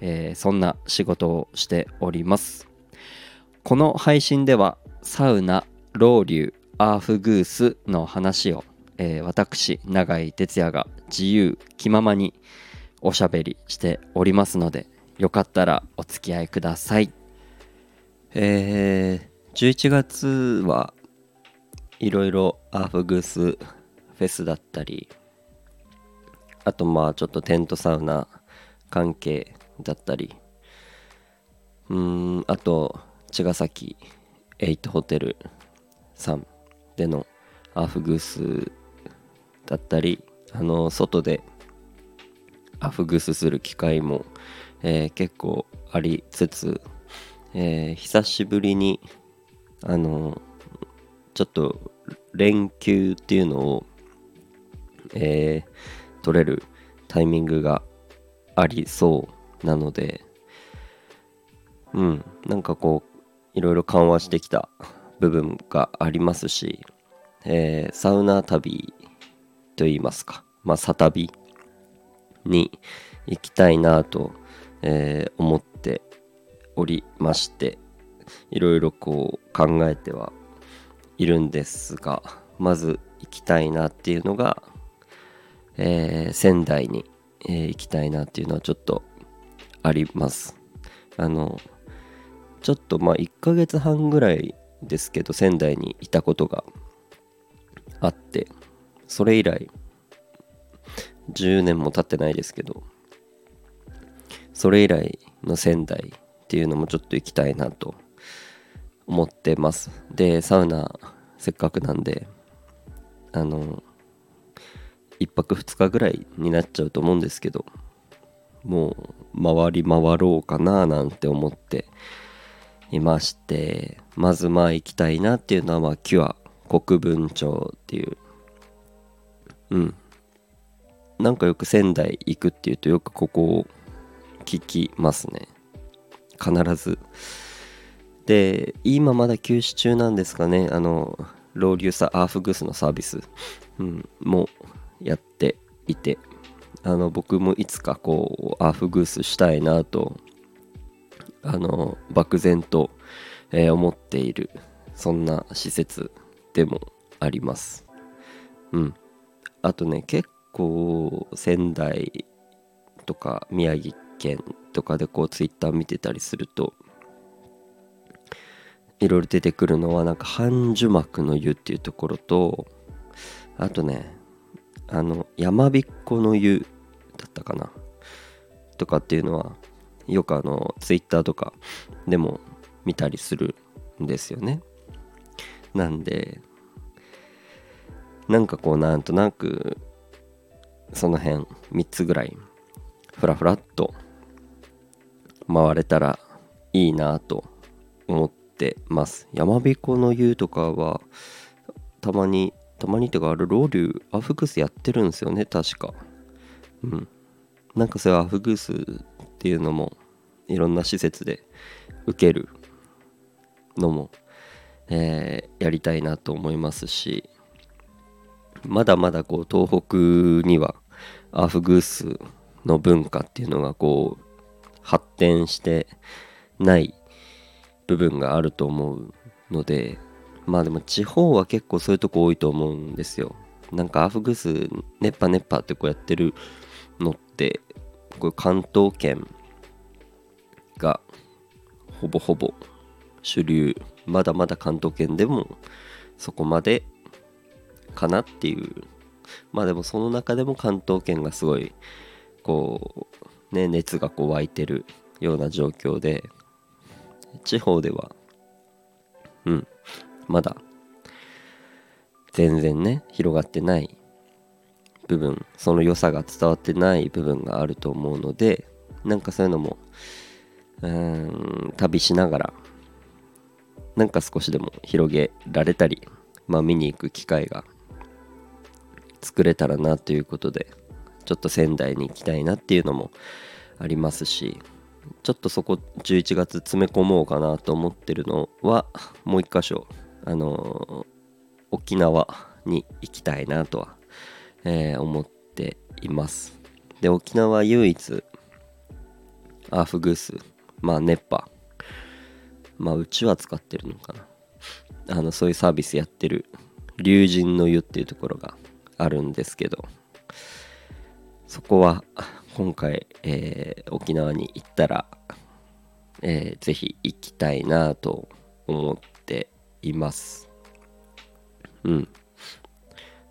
えー、そんな仕事をしております。この配信ではサウナロウリュアーフグースの話を、えー、私永井哲也が自由気ままにおしゃべりしておりますのでよかったらお付き合いください。えー、11月はいろいろアーフグースフェスだったりあとまあちょっとテントサウナ関係だったり。うんあと茅ヶ崎エイトホテルさんでのアフグースだったりあの外でアフグースする機会も、えー、結構ありつつ、えー、久しぶりにあのちょっと連休っていうのを、えー、取れるタイミングがありそうなのでうんなんかこういろいろ緩和してきた部分がありますし、えー、サウナ旅といいますかまあサ旅に行きたいなと、えー、思っておりましていろいろこう考えてはいるんですがまず行きたいなっていうのがえー、仙台に、え、行きたいなっていうのはちょっとあります。あの、ちょっとまあ1ヶ月半ぐらいですけど仙台にいたことがあって、それ以来10年も経ってないですけど、それ以来の仙台っていうのもちょっと行きたいなと思ってます。で、サウナせっかくなんで、あの、1泊2日ぐらいになっちゃうと思うんですけどもう回り回ろうかななんて思っていましてまずまあ行きたいなっていうのはまあキュア国分町っていう。うん。なんかよく仙台行くっていうとよくここを聞きますね。必ず。で今まだ休止中なんですかね。あのローリューサアーフグースのサービス、うん、もうやっていて。あの僕もいつかこうアーフグースしたいなとあの漠然と、えー、思っているそんな施設でもあります。うん。あとね結構仙台とか宮城県とかでこうツイッター見てたりするといろいろ出てくるのはなんか半樹膜の湯っていうところとあとねあの山彦の湯だったかな。とかっていうのはよくあのツイッターとかでも見たりするんですよね。なんでなんかこうなんとなくその辺3つぐらいふらふらっと回れたらいいなと思ってます。山彦の湯とかはたまにたまにってかあれロウリュアフグースやってるんですよね確か。うんなんかそれはアフグースっていうのもいろんな施設で受けるのも、えー、やりたいなと思いますしまだまだこう東北にはアフグースの文化っていうのがこう発展してない部分があると思うのでまあでも地方は結構そういうとこ多いと思うんですよ。なんかアフグース熱波熱波ってこうやってるのってこれ関東圏がほぼほぼ主流。まだまだ関東圏でもそこまでかなっていう。まあでもその中でも関東圏がすごいこうね熱がこう湧いてるような状況で地方ではうんまだ全然ね広がってない部分その良さが伝わってない部分があると思うのでなんかそういうのもうん旅しながらなんか少しでも広げられたり、まあ、見に行く機会が作れたらなということでちょっと仙台に行きたいなっていうのもありますしちょっとそこ11月詰め込もうかなと思ってるのはもう一箇所あのー、沖縄に行きたいなとは、えー、思っています。で沖縄唯一アーフグースまあ熱波まあうちは使ってるのかな。あのそういうサービスやってる龍神の湯っていうところがあるんですけどそこは今回、えー、沖縄に行ったら、えー、ぜひ行きたいなと思っています。うん。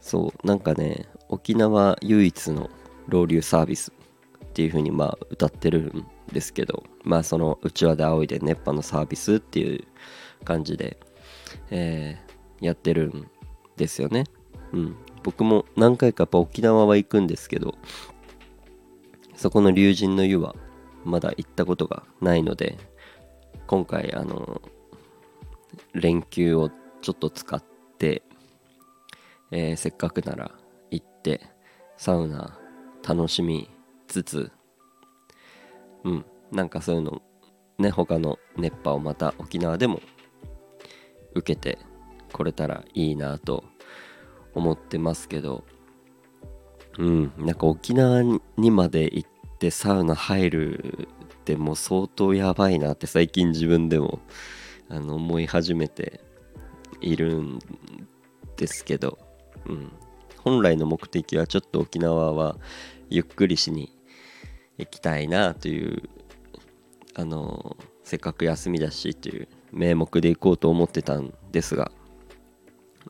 そうなんかね沖縄唯一のロウリュサービスっていう風にまあ歌ってるんですけどまあそのうちわで仰いで熱波のサービスっていう感じで、えー、やってるんですよね。うん。僕も何回かやっぱ沖縄は行くんですけどそこの龍神の湯はまだ行ったことがないので今回あの連休をちょっと使って、えー、せっかくならってサウナ楽しみつつうんなんかそういうのね他の熱波をまた沖縄でも受けてこれたらいいなと思ってますけどうんなんか沖縄にまで行ってサウナ入るってもう相当やばいなって最近自分でもあの思い始めているんですけど、うん、本来の目的はちょっと沖縄はゆっくりしに行きたいなというあのせっかく休みだしという名目で行こうと思ってたんですが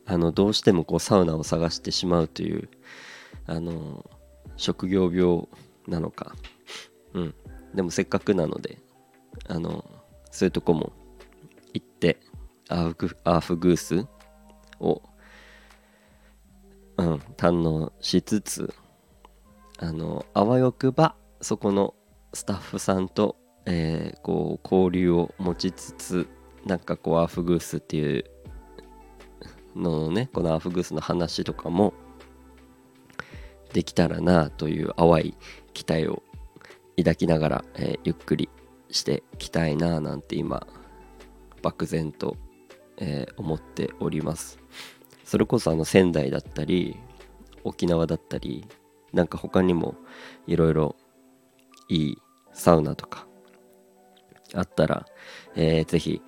あのどうしてもこうサウナを探してしまうというあの職業病なのか。うん。でもせっかくなのであのそういうとこも行ってアーフグースを、うん、堪能しつつあのあわよくばそこのスタッフさんと、えー、こう交流を持ちつつなんかこうアフグースっていうのねこのアフグースの話とかもできたらなという淡い期待を抱きながら、えー、ゆっくりしてきたいななんて今漠然と、えー、思っております。それこそあの仙台だったり沖縄だったりなんか他にもいろいろいいサウナとかあったら、えー、ぜひ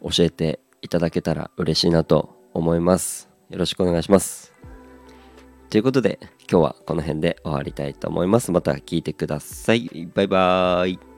教えていただけたら嬉しいなと思います。よろしくお願いします。ということで、今日はこの辺で終わりたいと思います。また聞いてください。バイバーイ。